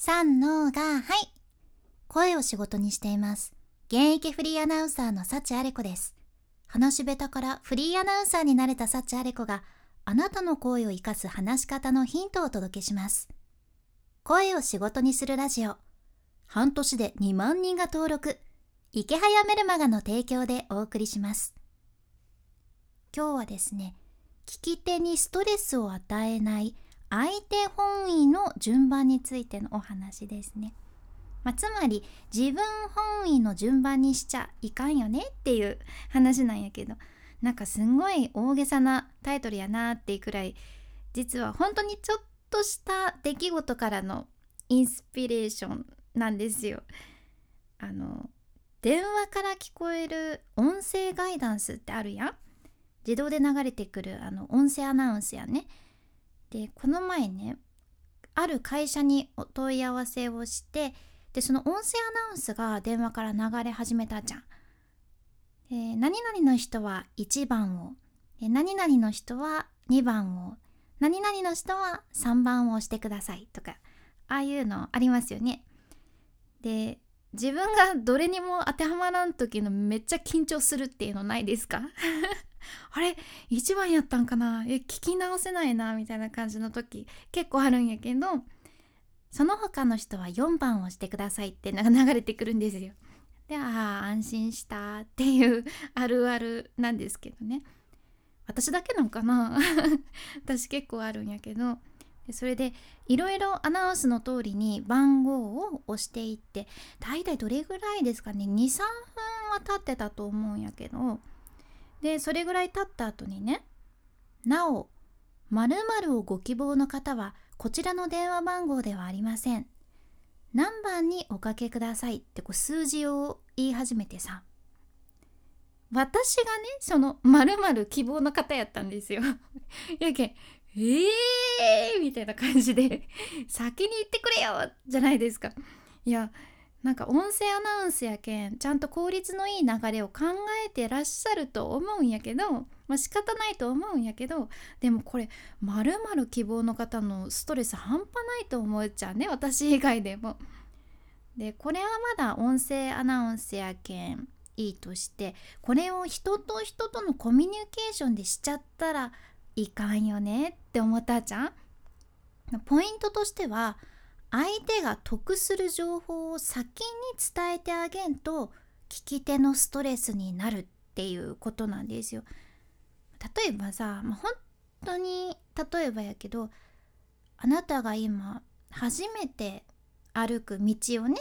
三のがはい。声を仕事にしています。現役フリーアナウンサーの幸あれ子です。話し下手からフリーアナウンサーになれた幸あれ子があなたの声を生かす話し方のヒントをお届けします。声を仕事にするラジオ。半年で2万人が登録。池早メルマガの提供でお送りします。今日はですね聞き手にストレスを与えない相手本位の順番についてのお話ですね。まあ、つまり自分本位の順番にしちゃいかんよねっていう話なんやけどなんかすんごい大げさなタイトルやなっていうくらい実は本当にちょっとした出来事からのインスピレーションなんですよ。あの電話から聞こえる音声ガイダンスってあるやん自動で流れてくるあの音声アナウンスやねでこの前ねある会社にお問い合わせをしてでその音声アナウンスが電話から流れ始めたじゃん。で何々の人は1番をで何々の人は2番を何々の人は3番を押してくださいとかああいうのありますよね。で自分がどれにも当てはまらん時のめっちゃ緊張するっていうのないですか？あれ1番やったんかな？え聞き直せないなみたいな感じの時結構あるんやけどその他の人は4番をしてくださいって流れてくるんですよ。でああ安心したっていう あるあるなんですけどね。私だけなんかな？私結構あるんやけどそれでいろいろアナウンスの通りに番号を押していって大体どれぐらいですかね？23分は経ってたと思うんやけどでそれぐらい経った後にねなお〇〇をご希望の方はこちらの電話番号ではありません。何番におかけくださいってこう数字を言い始めてさ。私がねその〇〇希望の方やったんですよ。やけんえーみたいな感じで先に言ってくれよじゃないですか。いやなんか音声アナウンスやけんちゃんと効率のいい流れを考えてらっしゃると思うんやけどまあ仕方ないと思うんやけどでもこれまるまる希望の方のストレス半端ないと思っちゃうね私以外でも。でこれはまだ音声アナウンスやけんいいとしてこれを人と人とのコミュニケーションでしちゃったらいかんよねって思ったじゃん。ポイントとしては相手が得する情報を先に伝えてあげんと聞き手のストレスになるっていうことなんですよ。例えばさ、まあ、本当に例えばやけどあなたが今初めて歩く道をね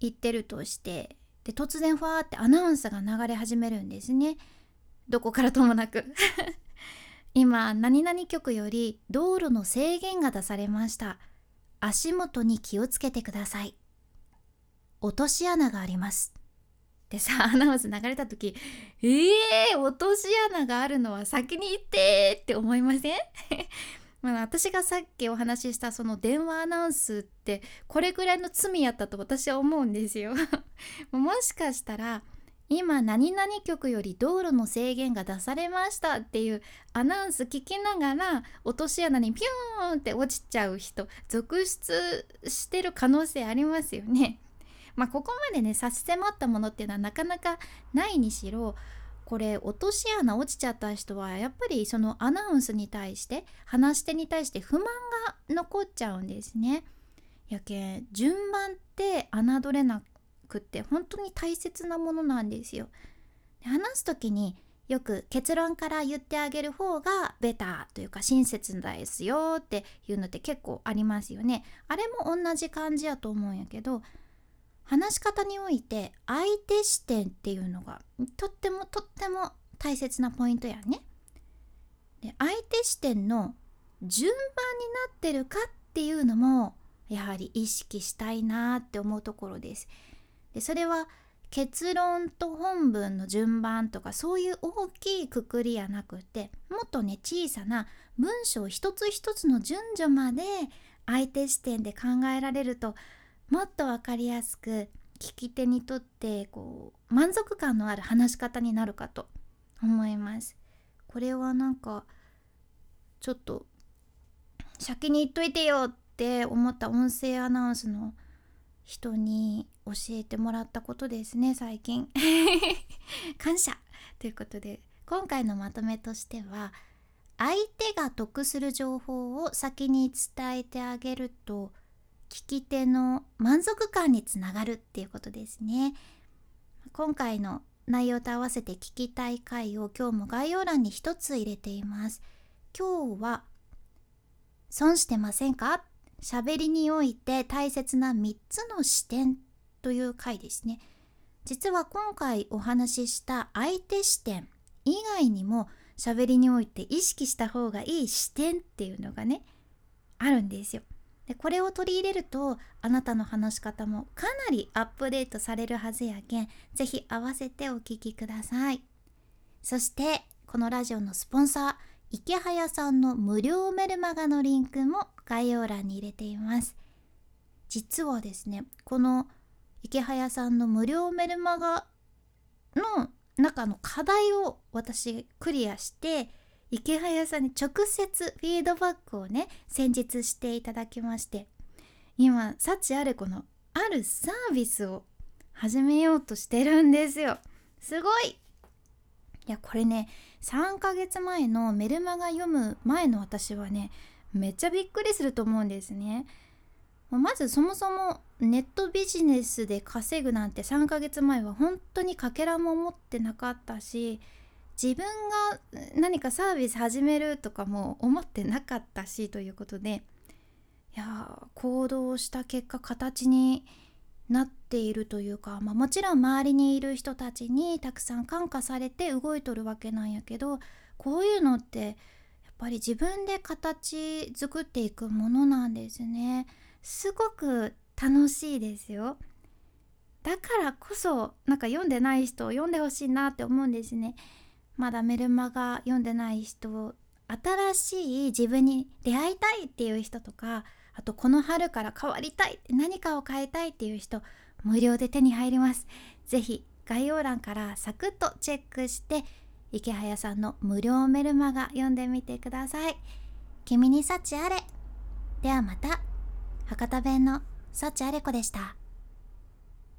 行ってるとしてで突然ファーってアナウンスが流れ始めるんですね。どこからともなく 今何々局より道路の制限が出されました足元に気をつけてください。落とし穴があります。でさ アナウンス流れた時えー、落とし穴があるのは先に言ってって思いません？まあ私がさっきお話ししたその電話アナウンスってこれぐらいの罪やったと私は思うんですよ。もしかしたら今何々局より道路の制限が出されましたっていうアナウンス聞きながら落とし穴にピューンって落ちちゃう人続出してる可能性ありますよね。まあここまでね差し迫ったものっていうのはなかなかないにしろこれ落とし穴落ちちゃった人はやっぱりそのアナウンスに対して話し手に対して不満が残っちゃうんですね。やけん順番って侮れなくって本当に大切なものなんですよ。話す時によく結論から言ってあげる方がベターというか親切ですよっていうのって結構ありますよね。あれも同じ感じやと思うんやけど話し方において相手視点っていうのがとってもとっても大切なポイントやね。で相手視点の順番になってるかっていうのもやはり意識したいなって思うところです。でそれは結論と本文の順番とかそういう大きいくくりやなくてもっとね小さな文章一つ一つの順序まで相手視点で考えられるともっと分かりやすく聞き手にとってこう満足感のある話し方になるかと思います。これはなんかちょっと先に言っといてよっって思った音声アナウンスの人に教えてもらったことですね最近。感謝。ということで今回のまとめとしては相手が得する情報を先に伝えてあげると聞き手の満足感につながるっていうことですね。今回の内容と合わせて聞きたい回を今日も概要欄に一つ入れています。今日は損してませんか？喋りにおいて大切な3つの視点という回ですね。実は今回お話しした相手視点以外にも喋りにおいて意識した方がいい視点っていうのがねあるんですよ。でこれを取り入れるとあなたの話し方もかなりアップデートされるはずやけん是非合わせてお聞きください。そしてこのラジオのスポンサー池早さんの無料メルマガのリンクも概要欄に入れています。実はですねこの池早さんの無料メルマガの中の課題を私クリアして池早さんに直接フィードバックをね先日していただきまして今幸あれ子のあるサービスを始めようとしてるんですよ。すごい。いやこれね3ヶ月前のメルマガ読む前の私はねめっちゃびっくりすると思うんですね。まずそもそもネットビジネスで稼ぐなんて3ヶ月前は本当にかけらも持ってなかったし自分が何かサービス始めるとかも思ってなかったしということでいや行動した結果形になっているというか、まあ、もちろん周りにいる人たちにたくさん感化されて動いとるわけなんやけどこういうのってやっぱり自分で形作っていくものなんですね。すごく楽しいですよ。だからこそなんか読んでない人を読んでほしいなって思うんですね。まだメルマガ読んでない人新しい自分に出会いたいっていう人とかあとこの春から変わりたい何かを変えたいっていう人無料で手に入ります。是非概要欄からサクッとチェックして池早さんの無料メルマガ読んでみてください。君に幸あれ。ではまた。博多弁の幸あれ子でした。